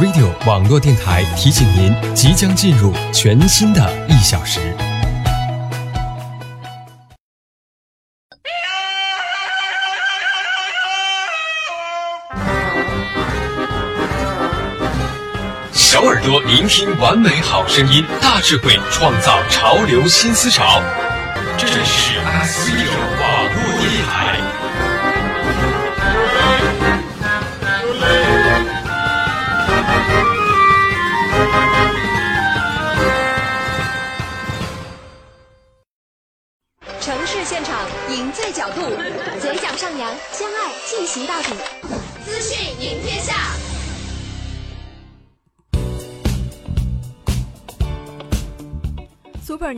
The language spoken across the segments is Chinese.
Radio 网络电台提醒您，即将进入全新的一小时。小耳朵聆听完美好声音，大智慧创造潮流新思潮。这是 S Radio 网络电台。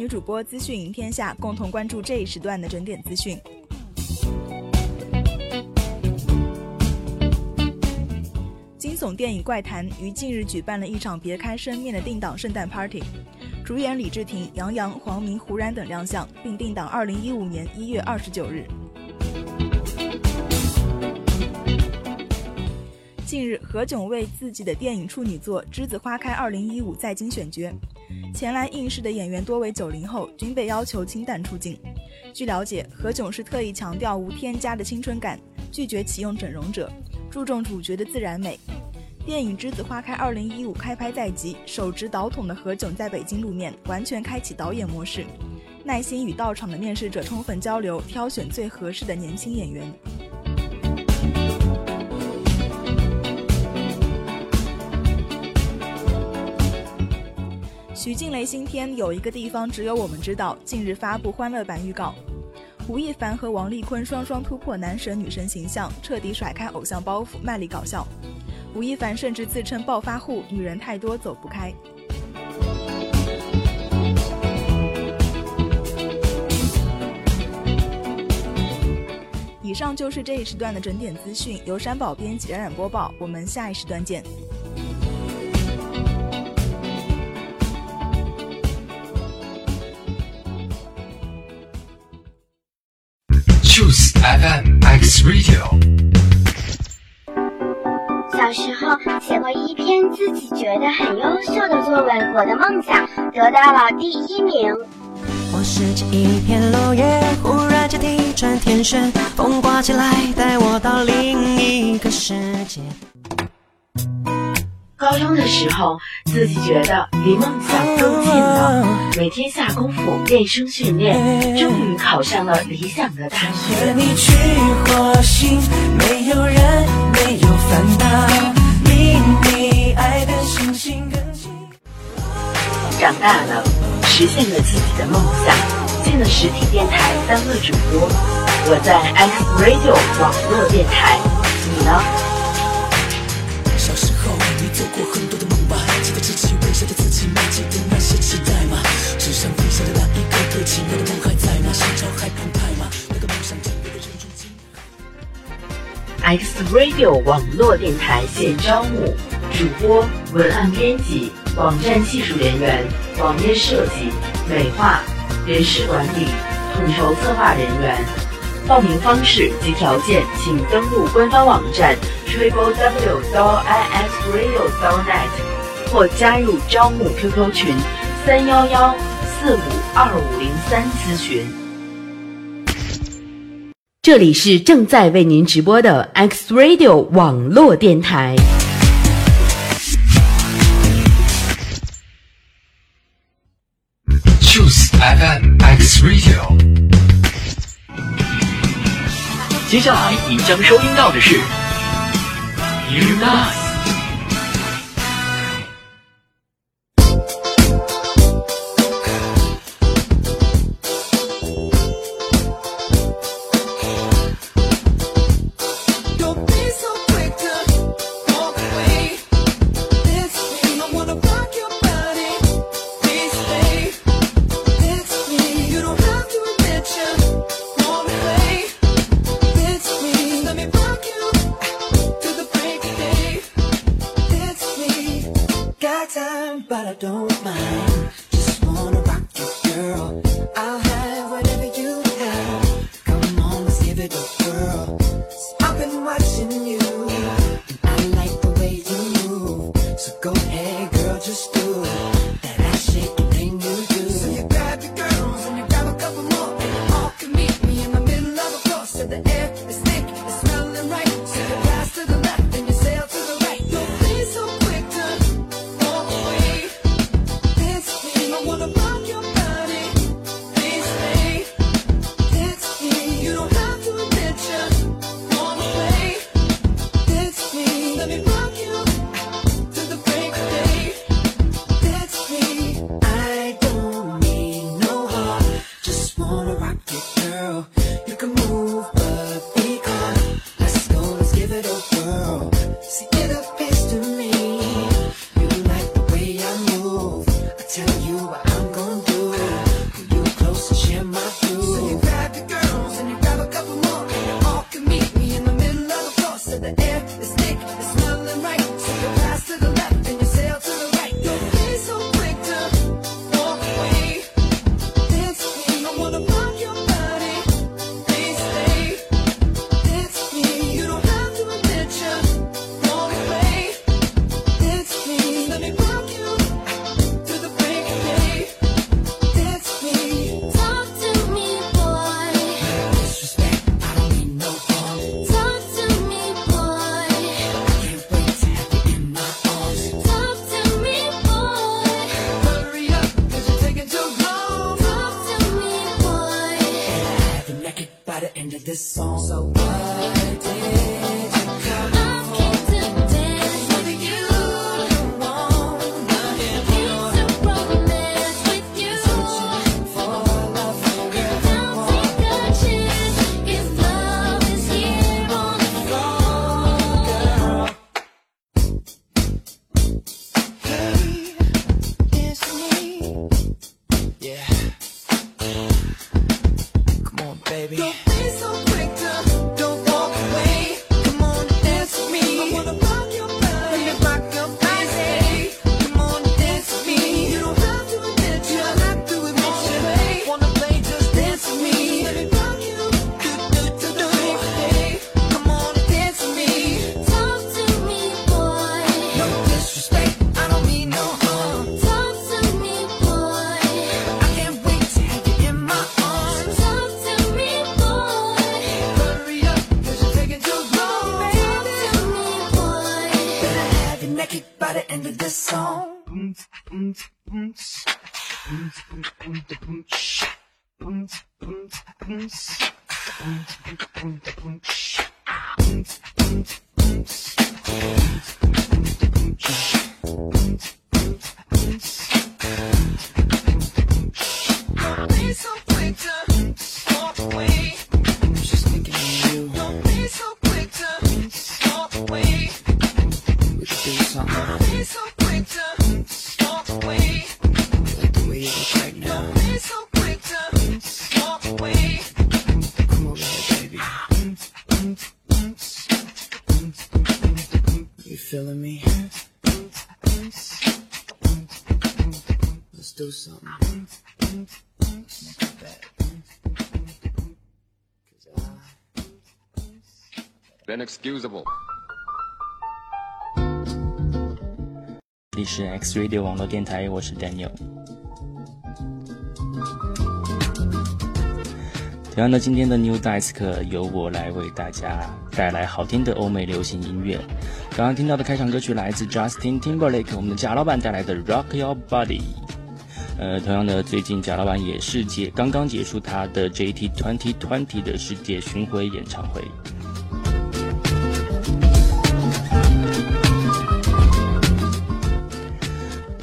女主播资讯赢天下，共同关注这一时段的整点资讯。惊悚电影《怪谈》于近日举办了一场别开生面的定档圣诞 party，主演李治廷、杨洋、黄明、胡然等亮相，并定档二零一五年一月二十九日。近日，何炅为自己的电影处女作《栀子花开二零一五》在京选角。前来应试的演员多为九零后，均被要求清淡出镜。据了解，何炅是特意强调无添加的青春感，拒绝启用整容者，注重主角的自然美。电影《栀子花开二零一五》开拍在即，手执导筒的何炅在北京露面，完全开启导演模式，耐心与到场的面试者充分交流，挑选最合适的年轻演员。徐静蕾新片有一个地方只有我们知道，近日发布欢乐版预告。吴亦凡和王丽坤双双突破男神女神形象，彻底甩开偶像包袱，卖力搞笑。吴亦凡甚至自称暴发户，女人太多走不开。以上就是这一时段的整点资讯，由山宝编辑冉冉播报，我们下一时段见。FM X Radio。小时候写过一篇自己觉得很优秀的作文，我的梦想得到了第一名。我拾起一片落叶，忽然间地转天旋，风刮起来，带我到另一个世界。高中的时候，自己觉得离梦想更近了，每天下功夫练声训练，终于考上了理想的大学。和你去火星，没有人，没有烦恼，离你爱的星星更近。长大了，实现了自己的梦想，进了实体电台当了主播。我在 X Radio 网络电台，你呢？小时候，你做过很多的梦吧？记得自己微笑的自己吗？记得那些期待吗？纸上飞翔的那一个个奇妙的梦还在吗？心潮还澎湃吗？那个梦想真的人如今。X Radio 网络电台现招募主播、文案编辑、网站技术人员、网页设计、美化、人事管理、统筹策划人员。报名方式及条件，请登录官方网站 triple w i x radio net 或加入招募 QQ 群三幺幺四五二五零三咨询。这里是正在为您直播的 X Radio 网络电台。Choose FM X Radio。接下来您将收听到的是 You excusable。这里是 X Radio 网络电台，我是 Daniel。同样的，今天的 New Desk 由我来为大家带来好听的欧美流行音乐。刚刚听到的开场歌曲来自 Justin Timberlake，我们的贾老板带来的 Rock Your Body。呃，同样的，最近贾老板也是结刚刚结束他的 JT Twenty Twenty 的世界巡回演唱会。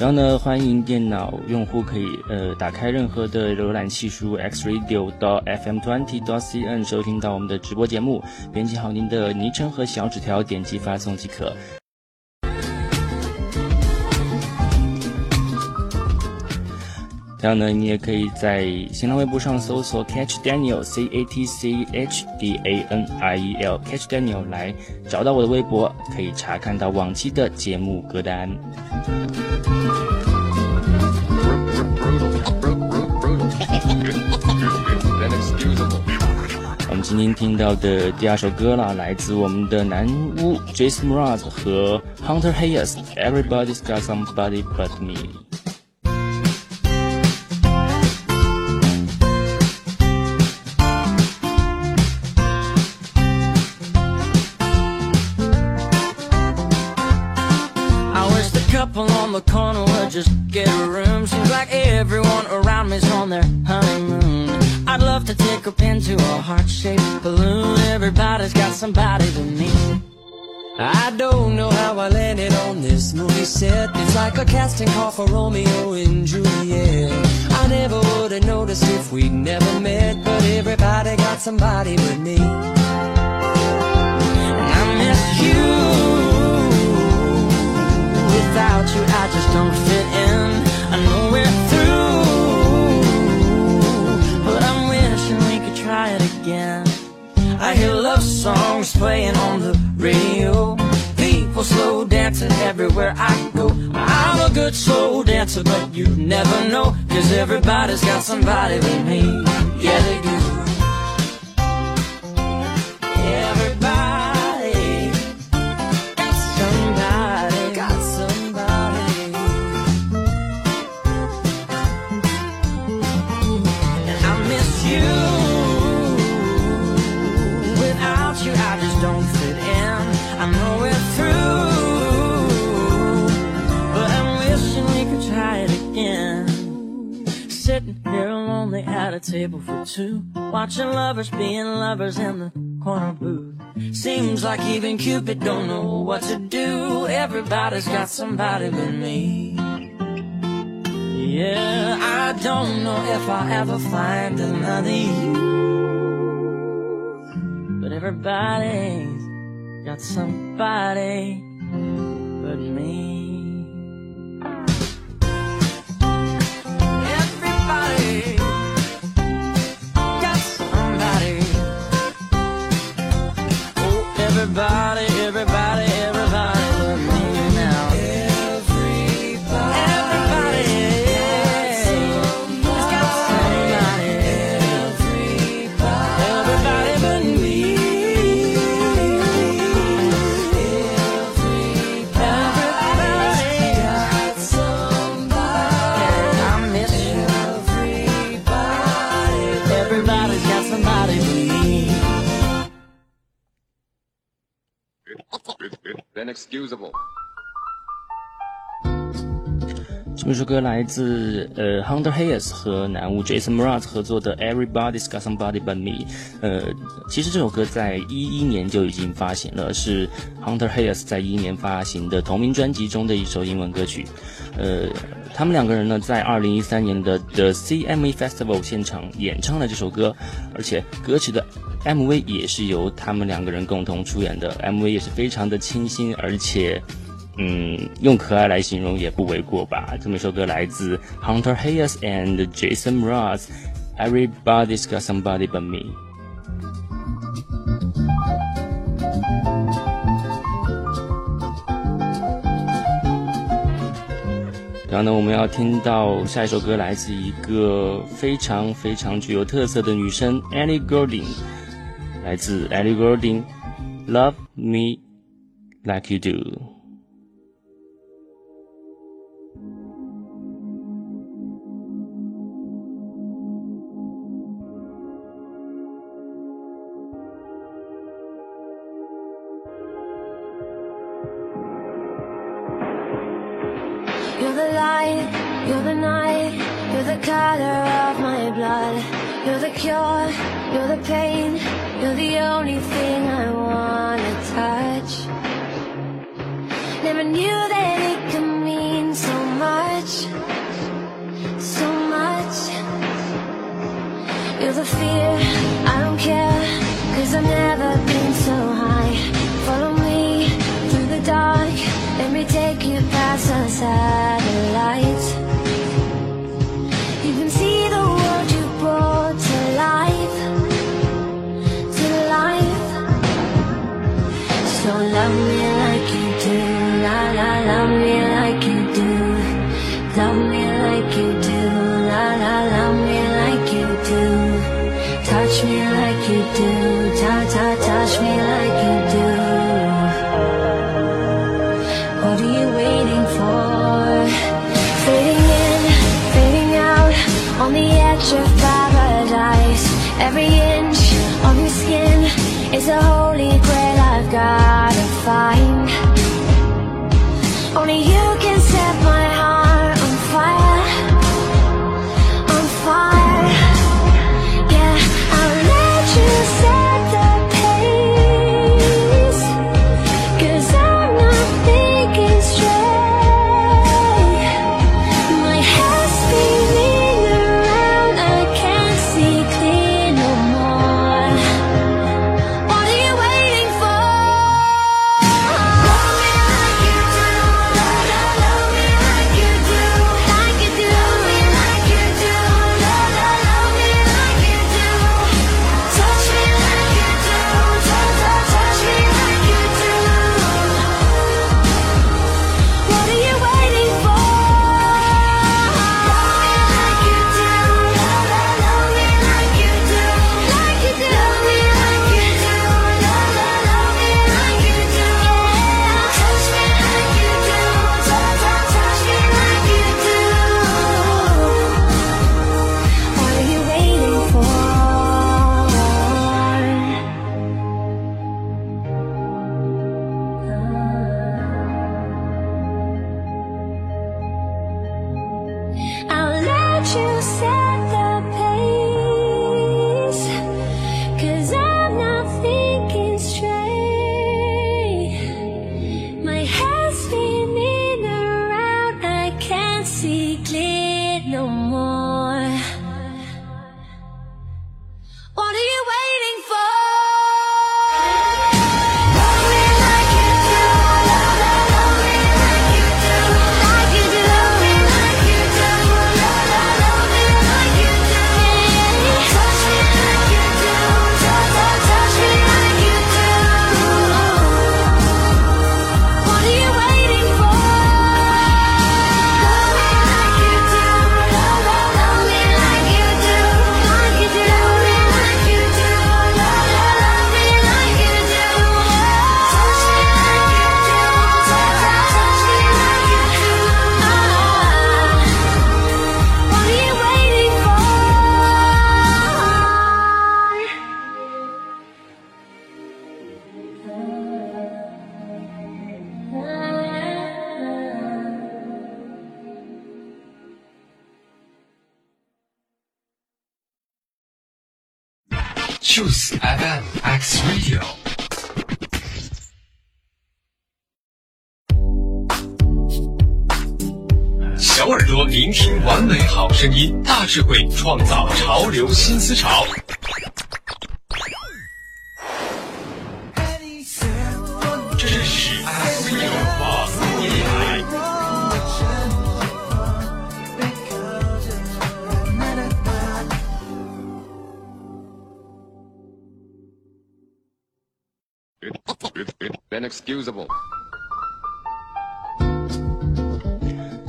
然后呢，欢迎电脑用户可以呃打开任何的浏览器，输入 xradio 到 fm twenty dot cn 收听到我们的直播节目，编辑好您的昵称和小纸条，点击发送即可。这样呢，你也可以在新浪微博上搜索 Catch Daniel C A T C H D A N I E L Catch Daniel 来找到我的微博，可以查看到往期的节目歌单。我们今天听到的第二首歌啦，来自我们的男巫 Jason Mraz 和 Hunter Hayes，《Everybody's Got Somebody But Me》。Their honeymoon. I'd love to take a pin to a heart-shaped balloon. Everybody's got somebody to meet. I don't know how I landed on this movie set. It's like a casting call for Romeo and Juliet. I never would have noticed if we'd never met, but everybody got somebody but me. And I miss you. Without you, I just don't again. I hear love songs playing on the radio. People slow dancing everywhere I go. I'm a good slow dancer, but you never know. Cause everybody's got somebody with me. Yeah, they do. Table for two, watching lovers being lovers in the corner booth. Seems like even Cupid don't know what to do. Everybody's got somebody but me. Yeah, I don't know if I'll ever find another you. But everybody's got somebody everybody, Inexcusable. 这么一首歌来自呃 Hunter Hayes 和男巫 Jason Mraz 合作的 Everybody's Got Somebody But Me。呃，其实这首歌在一一年就已经发行了，是 Hunter Hayes 在一一年发行的同名专辑中的一首英文歌曲。呃，他们两个人呢在二零一三年的 The CMA Festival 现场演唱了这首歌，而且歌曲的 MV 也是由他们两个人共同出演的，MV 也是非常的清新，而且。嗯，用可爱来形容也不为过吧。这么一首歌来自 Hunter Hayes and Jason Ross，Everybody's Got Somebody But Me》。然后呢，我们要听到下一首歌来自一个非常非常具有特色的女生 Ellie Goulding，来自 Ellie Goulding，《Love Me Like You Do》。Picture paradise. Every inch of your skin is a holy grail I've gotta find. 声音，大智慧创造潮流新思潮。这是 X Radio 网络电台。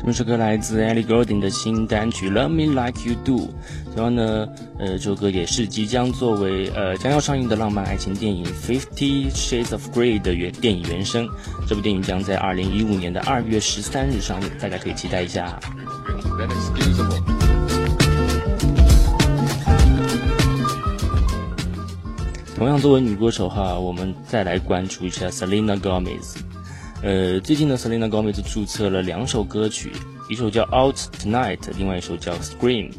这首歌来自 Ellie Goulding 的新单曲《Love Me Like You Do》，然后呢，呃，这首歌也是即将作为呃将要上映的浪漫爱情电影《Fifty Shades of Grey》的原电影原声。这部电影将在二零一五年的二月十三日上映，大家可以期待一下。同样，作为女歌手哈，我们再来关注一下 Selena Gomez。呃，最近呢，Selena Gomez 注册了两首歌曲，一首叫《Out Tonight》，另外一首叫《Scream》。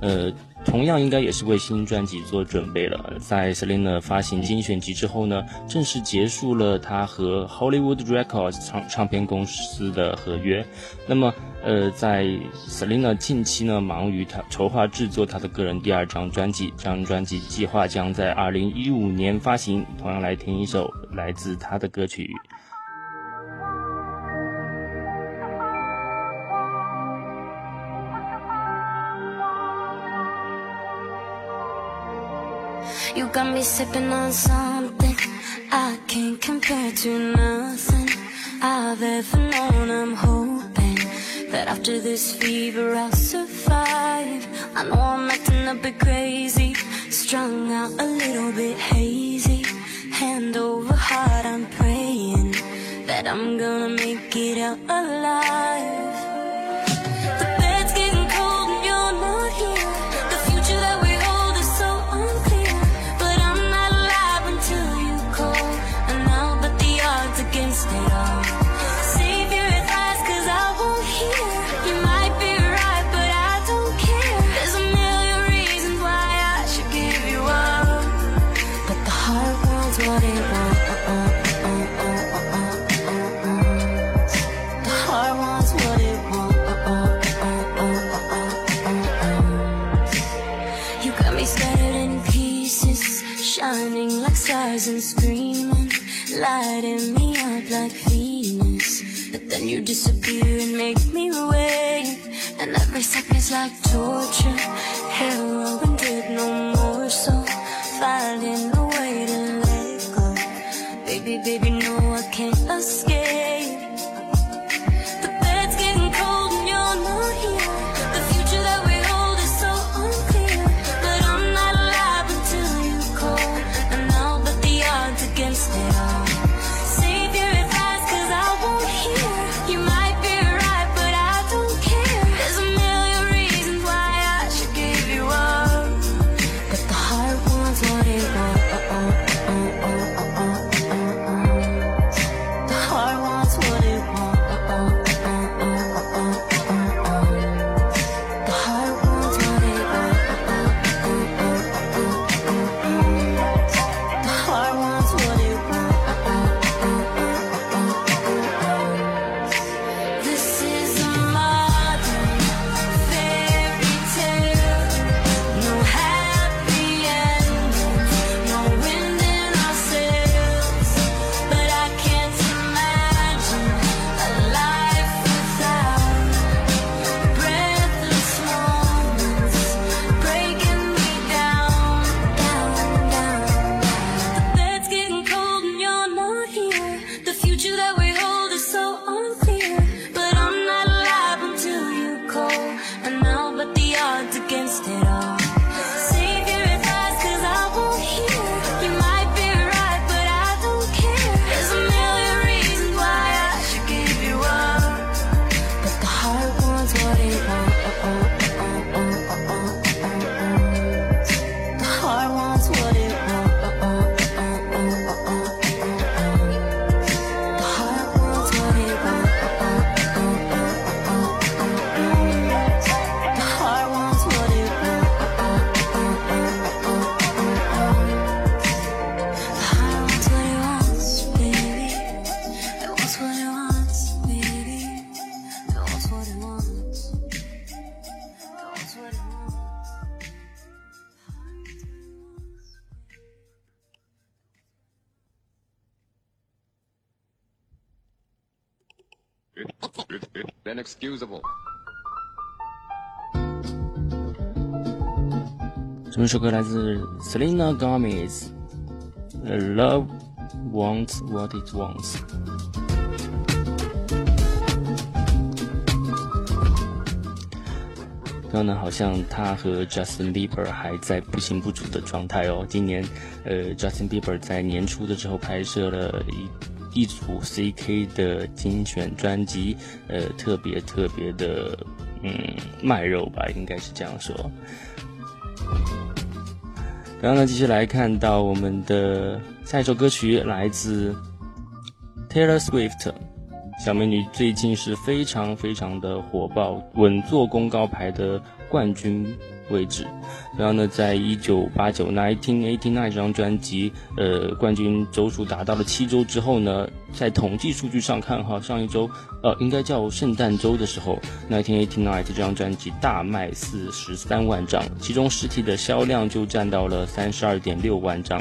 呃，同样应该也是为新专辑做准备了。在 Selena 发行精选集之后呢，正式结束了她和 Hollywood Records 唱唱片公司的合约。那么，呃，在 Selena 近期呢，忙于她筹划制作她的个人第二张专辑，这张专辑计划将在二零一五年发行。同样来听一首来自她的歌曲。You got me sipping on something I can't compare to nothing I've ever known. I'm hoping that after this fever I'll survive. I know I'm acting a bit crazy, strung out a little bit hazy. Hand over heart, I'm praying that I'm gonna make it out alive. Lighting me up like Venus. But then you disappear and make me wait, and every second's like torture. Heroin did no more, so finding a way to let go. Baby, baby, inexcusable. 这首歌来自 Selena Gomez，《Love Wants What It Wants》。刚刚呢，好像他和 Justin Bieber 还在不清不楚的状态哦。今年，呃，Justin Bieber 在年初的时候拍摄了一一组 CK 的精选专辑，呃，特别特别的，嗯，卖肉吧，应该是这样说。刚刚呢，继续来看到我们的下一首歌曲，来自 Taylor Swift。小美女最近是非常非常的火爆，稳坐公告牌的冠军位置。然后呢，在一九八九 （Nineteen Eighty Nine） 这张专辑，呃，冠军周数达到了七周之后呢，在统计数据上看哈，上一周，呃，应该叫圣诞周的时候，Nineteen Eighty Nine 这张专辑大卖四十三万张，其中实体的销量就占到了三十二点六万张。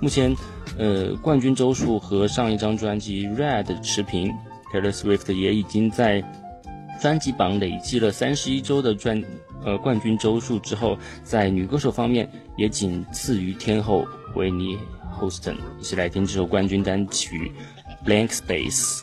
目前，呃，冠军周数和上一张专辑《Red》持平。Taylor Swift 也已经在专辑榜累计了三十一周的专呃冠军周数之后，在女歌手方面也仅次于天后维尼 Houston。一起来听这首冠军单曲《Blank Space》。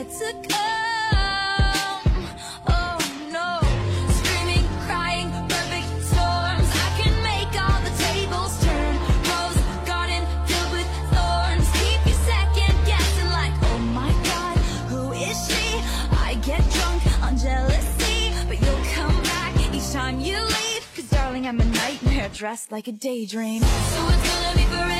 Yet to come. Oh no, screaming, crying, perfect storms. I can make all the tables turn. Rose garden filled with thorns. Keep you second guessing, like, oh my god, who is she? I get drunk on jealousy, but you'll come back each time you leave. Cause darling, I'm a nightmare dressed like a daydream. So it's gonna be forever.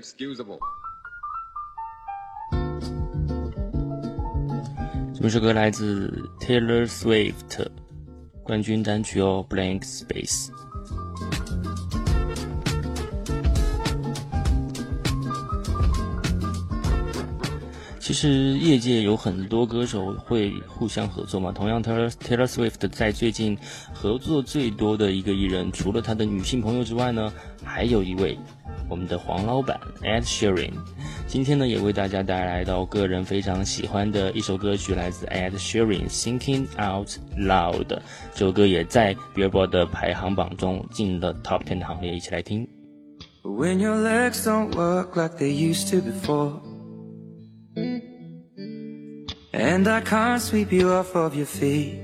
excusable 这首歌来自 Taylor Swift，冠军单曲哦，《Blank Space》。其实业界有很多歌手会互相合作嘛。同样 Taylor Swift 在最近合作最多的一个艺人，除了他的女性朋友之外呢，还有一位我们的黄老板 Ed Sheeran。今天呢，也为大家带来到个人非常喜欢的一首歌曲，来自 Ed Sheeran《Thinking Out Loud》。这首歌也在 Billboard 的排行榜中进了 Top Ten 的行列，一起来听。When your legs don't work like they used to before. And I can't sweep you off of your feet.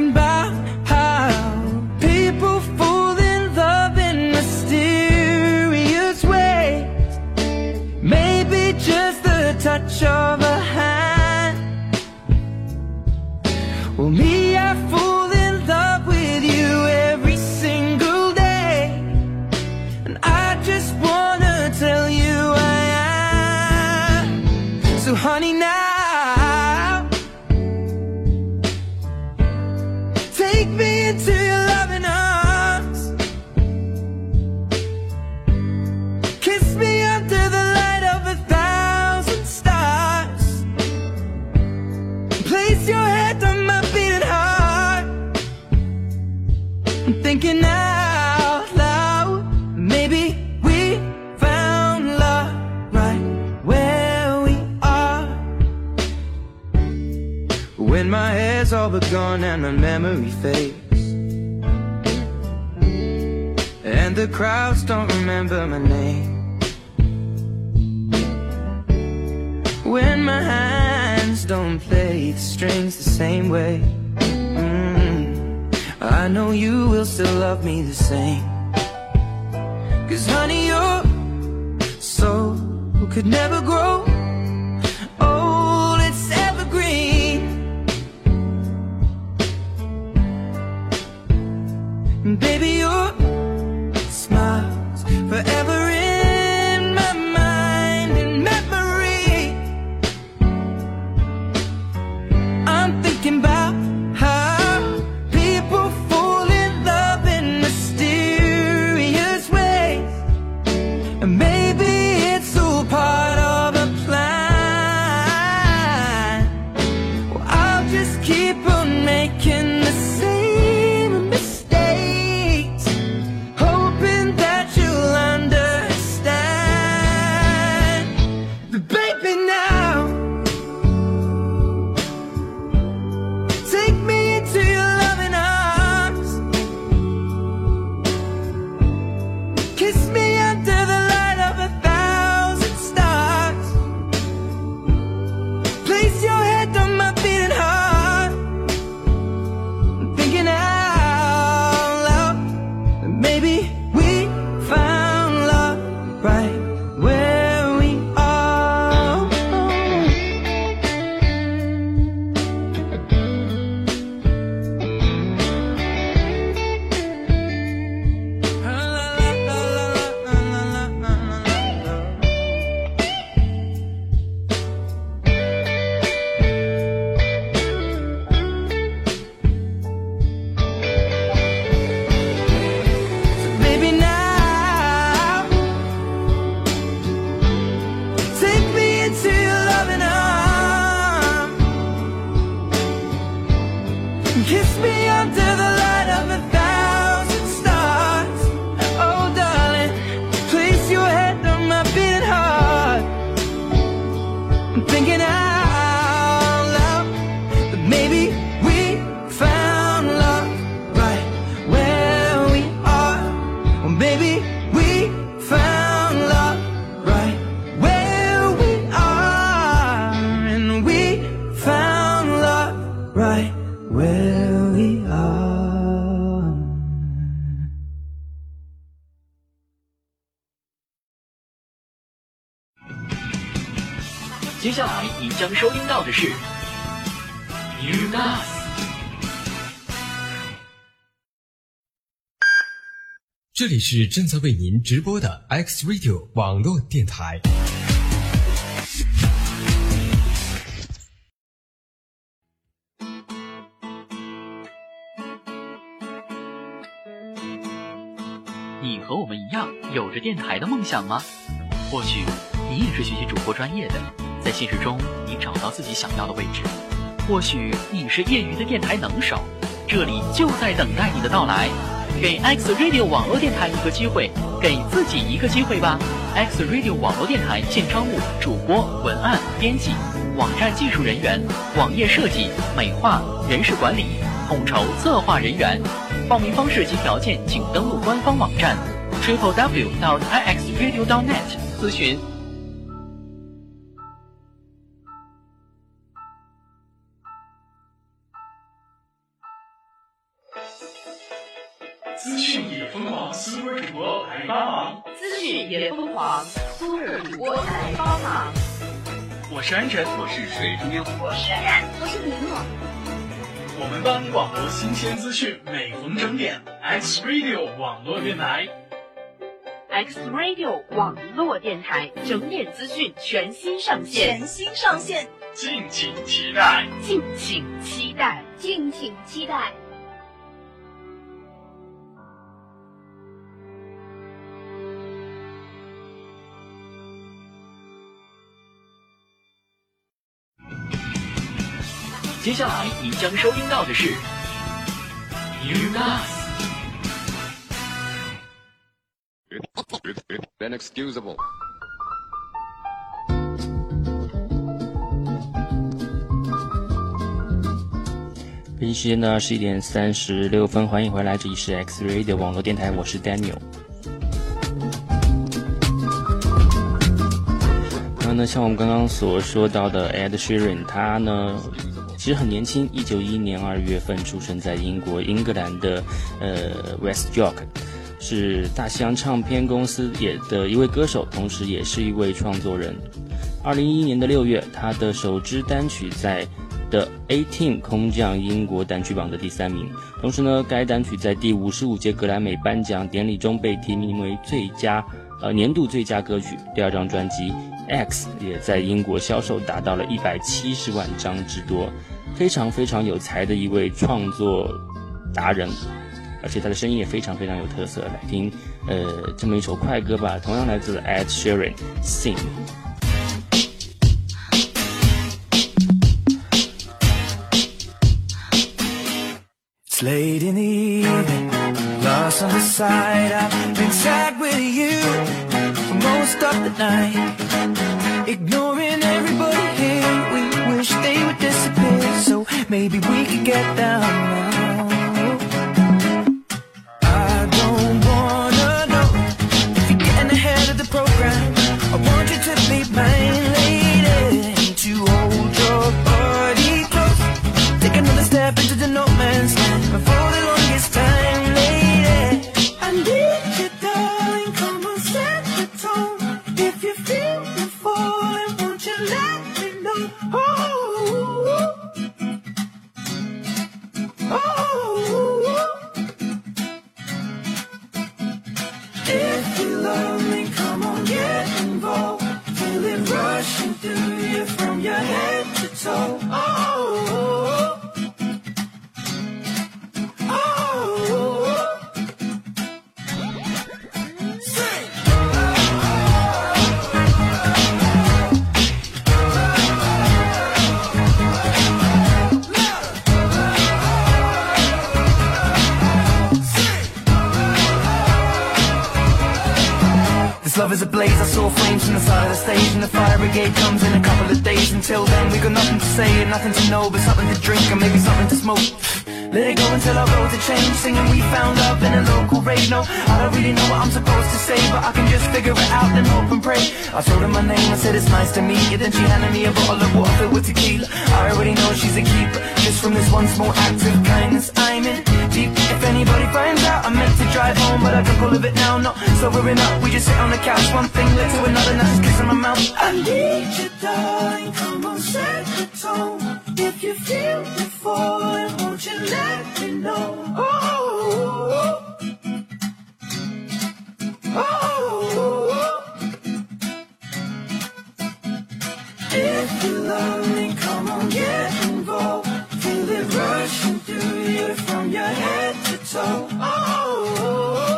I'm about how people fall in love in mysterious ways. Maybe just the touch of 将收听到的是 New Nice。这里是正在为您直播的 X Radio 网络电台。你和我们一样有着电台的梦想吗？或许你也是学习主播专业的，在现实中你找到自己想要的位置；或许你是业余的电台能手，这里就在等待你的到来。给 X Radio 网络电台一个机会，给自己一个机会吧！X Radio 网络电台现招募主播、文案、编辑、网站技术人员、网页设计、美化、人事管理、统筹策划人员。报名方式及条件，请登录官方网站 triple w dot i x radio dot net 咨询。点，X Radio 网络电台。X Radio 网络电台整点资讯全新上线，全新上线，敬请期待，敬请期待，敬请期待。接下来您将收听到的是。Inexcusable. 北京时间呢十一点三十六分，欢迎回来，这里是 X Radio 网络电台，我是 Daniel。然后呢，像我们刚刚所说到的 Ed Sheeran，他呢其实很年轻，一九一一年二月份出生在英国英格兰的呃 West York，是大西洋唱片公司也的一位歌手，同时也是一位创作人。二零一一年的六月，他的首支单曲在的 A Team 空降英国单曲榜的第三名。同时呢，该单曲在第五十五届格莱美颁奖典礼中被提名为最佳呃年度最佳歌曲。第二张专辑 X 也在英国销售达到了一百七十万张之多，非常非常有才的一位创作达人，而且他的声音也非常非常有特色。来听呃这么一首快歌吧，同样来自 Ed Sheeran Sing。Late in the evening, lost on the side. I've been sad with you for most of the night. Ignoring everybody here, we wish they would disappear. So maybe we could get down now. I don't wanna know if you're getting ahead of the program. I want you to be mine, lady, to hold your body close. Take another step into the no man's land love me, brigade comes in a couple of days. Until then we got nothing to say and nothing to know But something to drink and maybe something to smoke Let it go until our roads are changed Singing we found love in a local rave. No, I don't really know what I'm supposed to say But I can just figure it out and hope and pray. I told her my name, I said it's nice to meet you. Then she handed me a bottle of water with tequila. I already know she's a keeper. Just from this one small act of kindness I'm in deep. If anybody finds out I meant to drive home, but I don't go live it now, no. So we're up, we just sit on the couch, one thing led to another, now just kissing my mouth. I need you, darling, come on, set the tone. If you feel the falling, won't you let me know? Oh, oh, oh, oh. If you love me, come on, get involved. Feel it rushing through you from your head to toe. Oh, oh, oh.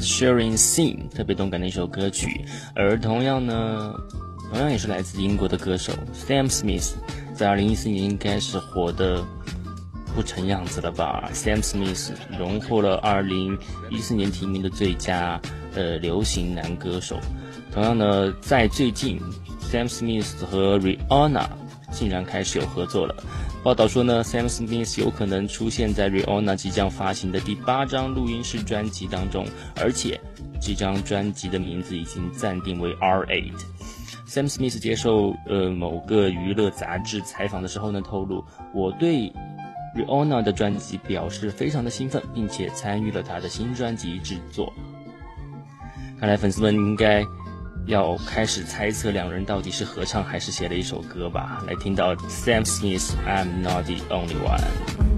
Sharing Sing 特别动感的一首歌曲，而同样呢，同样也是来自英国的歌手 Sam Smith，在2014年应该是火的不成样子了吧？Sam Smith 荣获了2014年提名的最佳呃流行男歌手。同样呢，在最近，Sam Smith 和 Rihanna 竟然开始有合作了。报道说呢，Sam Smith 有可能出现在 Rihanna 即将发行的第八张录音室专辑当中，而且这张专辑的名字已经暂定为 R8。Sam Smith 接受呃某个娱乐杂志采访的时候呢，透露我对 Rihanna 的专辑表示非常的兴奋，并且参与了她的新专辑制作。看来粉丝们应该要开始猜测两人到底是合唱还是写了一首歌吧。来听到 Sam Smith I'm Not the Only One。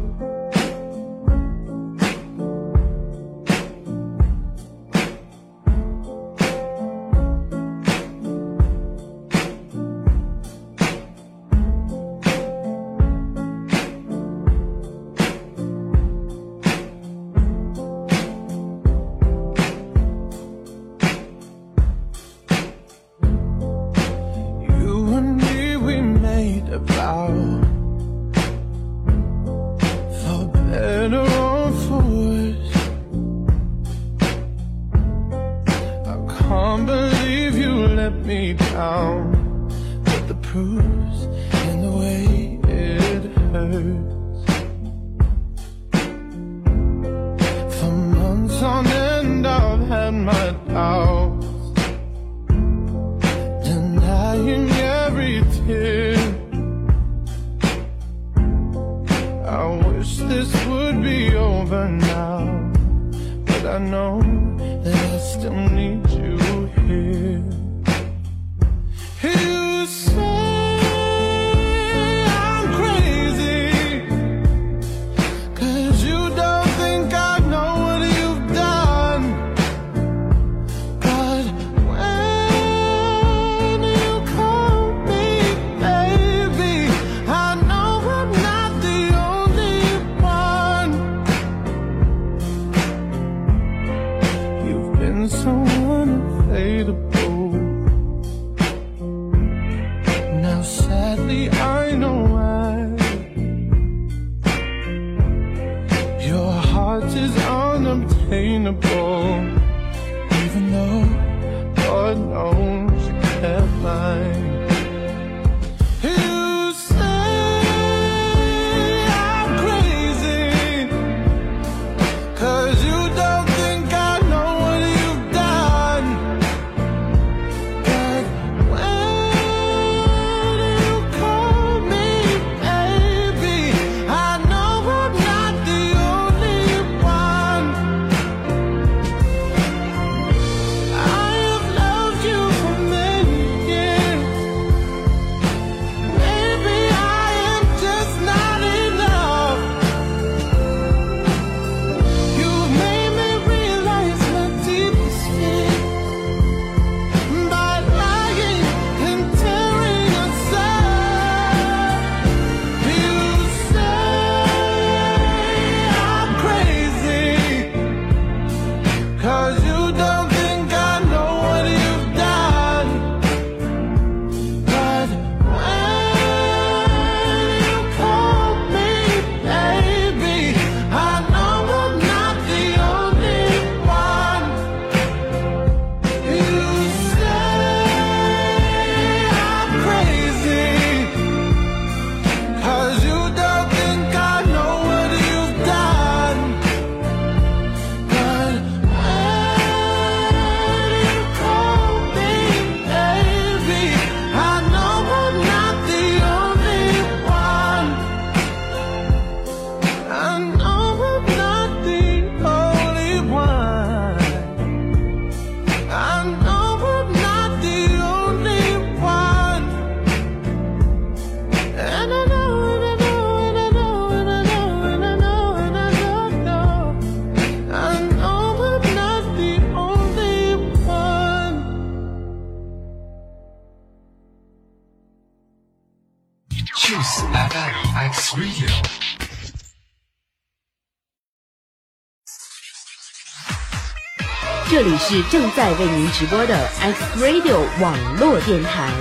这里是正在为您直播的 X Radio 网络电台。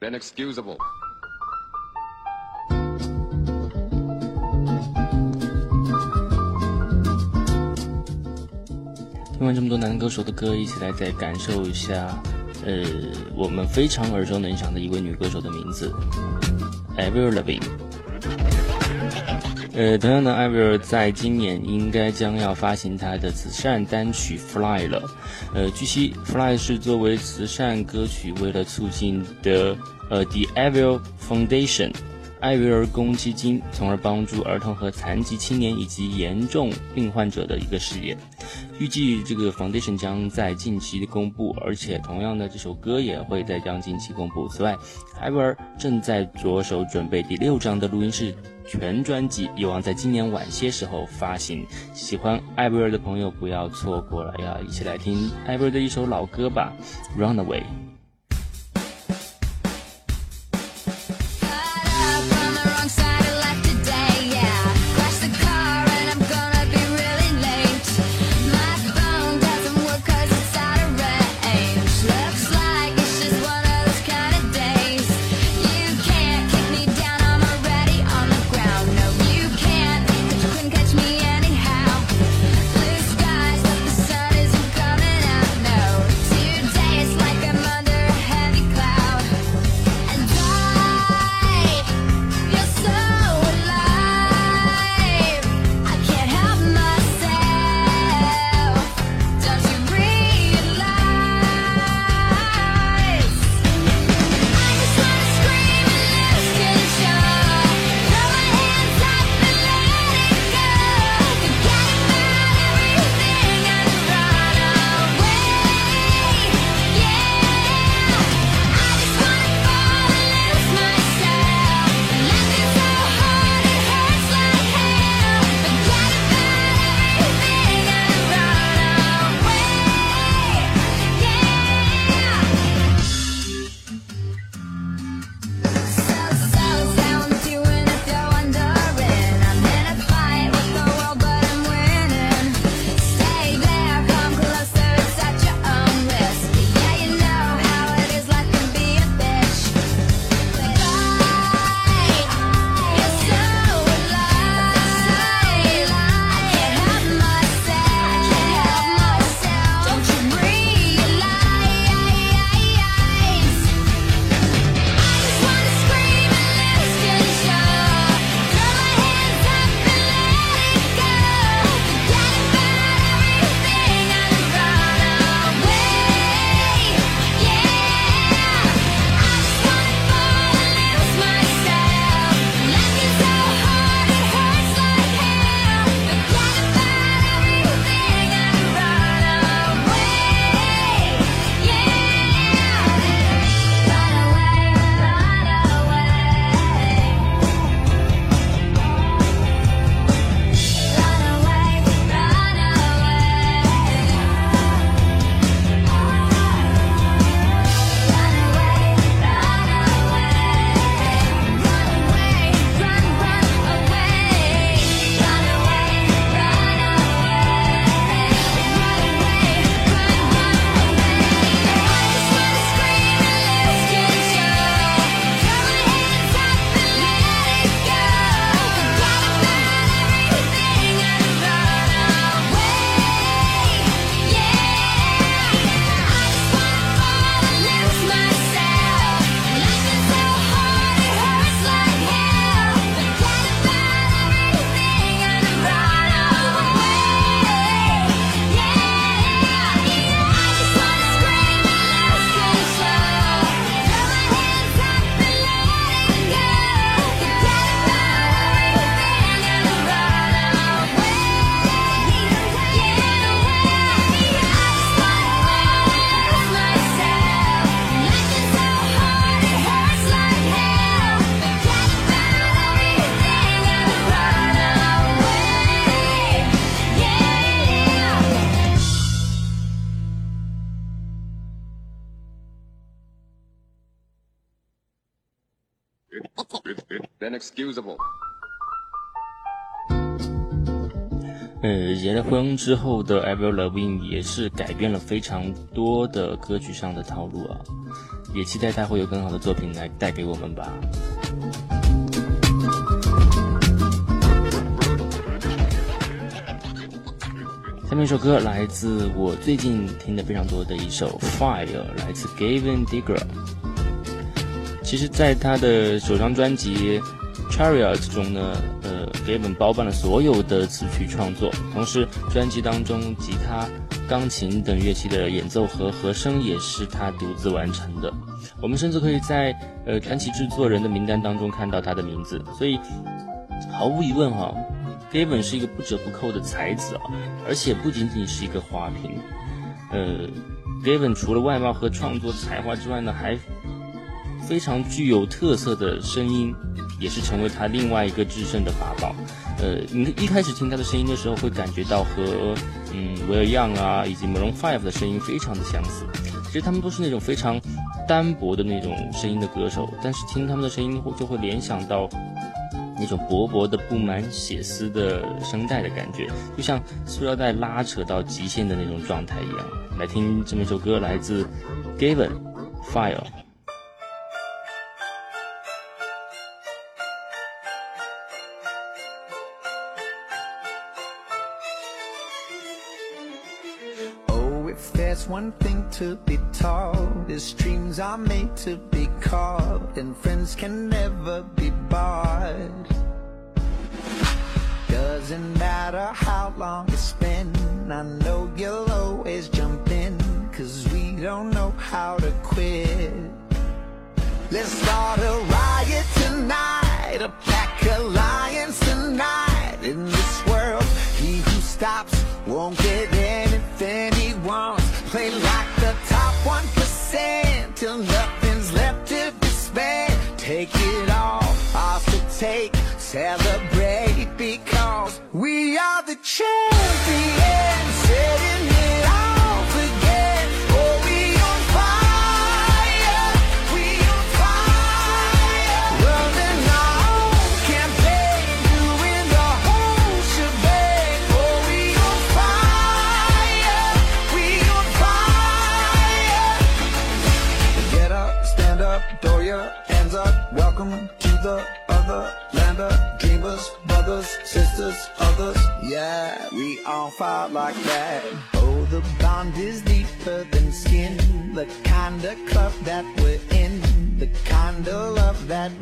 Inexcusable. 听完这么多男歌手的歌，一起来再感受一下，呃，我们非常耳熟能详的一位女歌手的名字，Avril Lavigne。呃，同样的艾薇儿在今年应该将要发行她的慈善单曲《Fly》了。呃，据悉，《Fly》是作为慈善歌曲，为了促进的呃 The Avril Foundation 艾维尔公积金，从而帮助儿童和残疾青年以及严重病患者的一个事业。预计这个 Foundation 将在近期公布，而且同样的这首歌也会在将近期公布。此外，艾维尔正在着手准备第六张的录音室全专辑，有望在今年晚些时候发行。喜欢艾薇儿的朋友不要错过了，要一起来听艾薇儿的一首老歌吧，《Runaway》。呃，结了婚之后的 Avril Lavigne 也是改变了非常多的歌曲上的套路啊，也期待他会有更好的作品来带给我们吧。下面一首歌来自我最近听的非常多的一首《Fire》，来自 Gavin Digger。其实，在他的首张专辑《Chariot》中呢，，Gavin 包办了所有的词曲创作，同时专辑当中吉他、钢琴等乐器的演奏和和声也是他独自完成的。我们甚至可以在呃传奇制作人的名单当中看到他的名字，所以毫无疑问哈。Gavin 是一个不折不扣的才子啊，而且不仅仅是一个花瓶。呃，Gavin 除了外貌和创作才华之外呢，还非常具有特色的声音，也是成为他另外一个制胜的法宝。呃，你一开始听他的声音的时候，会感觉到和嗯 Will Young 啊以及 Maroon Five 的声音非常的相似。其实他们都是那种非常单薄的那种声音的歌手，但是听他们的声音就会联想到。那种薄薄的、布满血丝的声带的感觉，就像塑料袋拉扯到极限的那种状态一样。来听这么一首歌，来自 Gavin one thing to be taught, is dreams are made to be caught, and friends can never be bought. Doesn't matter how long it's been, I know you'll always jump in, cause we don't know how to quit. Let's start a riot tonight, a pack alliance tonight. In this world, he who stops top 1% till nothing's left to spent. Take it all, ours to take, celebrate because we are the champions. Fight like that. Oh, the bond is deeper than skin. The kind of club that we're in, the kind of love that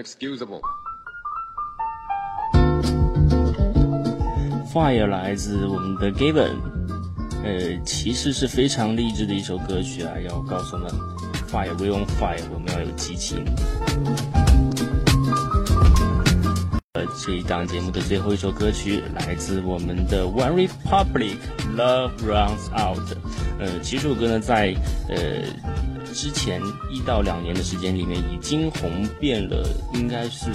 Excusable Fire 来自我们的 Given，呃，其实是非常励志的一首歌曲啊，要告诉我们 Fire we on fire，我们要有激情。呃，这一档节目的最后一首歌曲来自我们的 One Republic，《Love Runs Out》。呃，其实这首歌呢，在呃之前一到两年的时间里面，已经红遍了，应该是。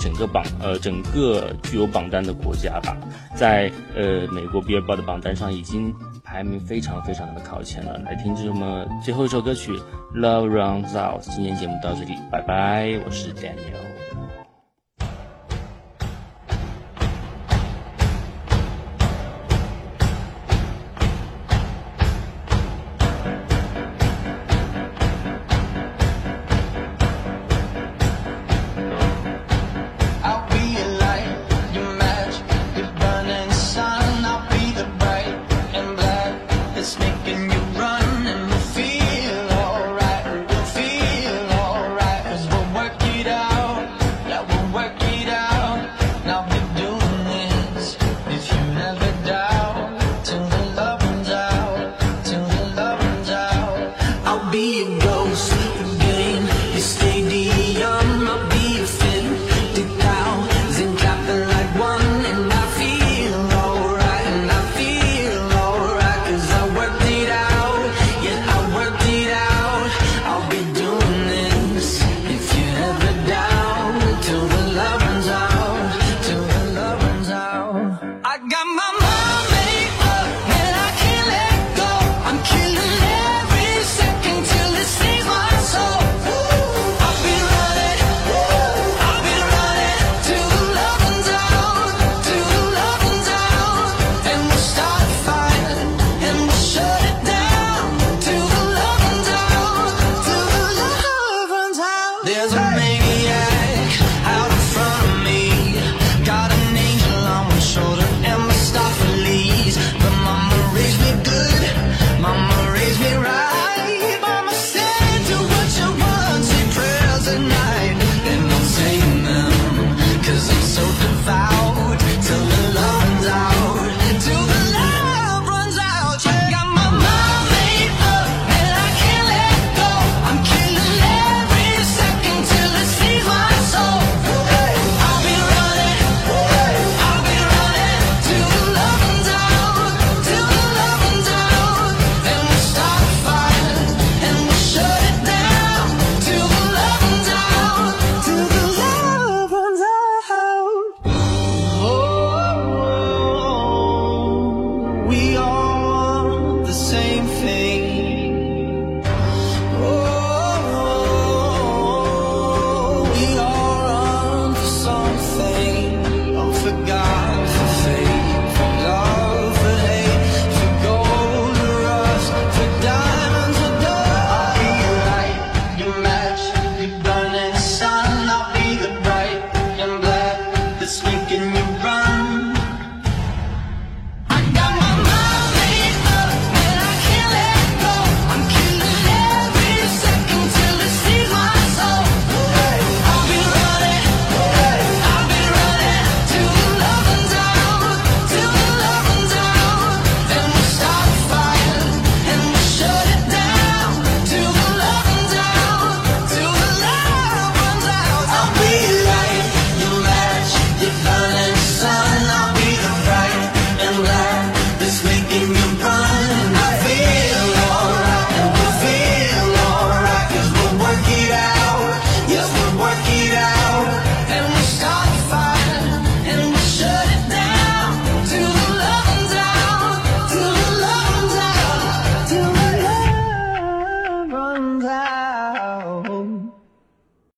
整个榜呃整个具有榜单的国家吧，在呃美国 Billboard 的榜单上已经排名非常非常的靠前了。来听这么最后一首歌曲《Love Runs Out》。今天节目到这里，拜拜，我是 Daniel。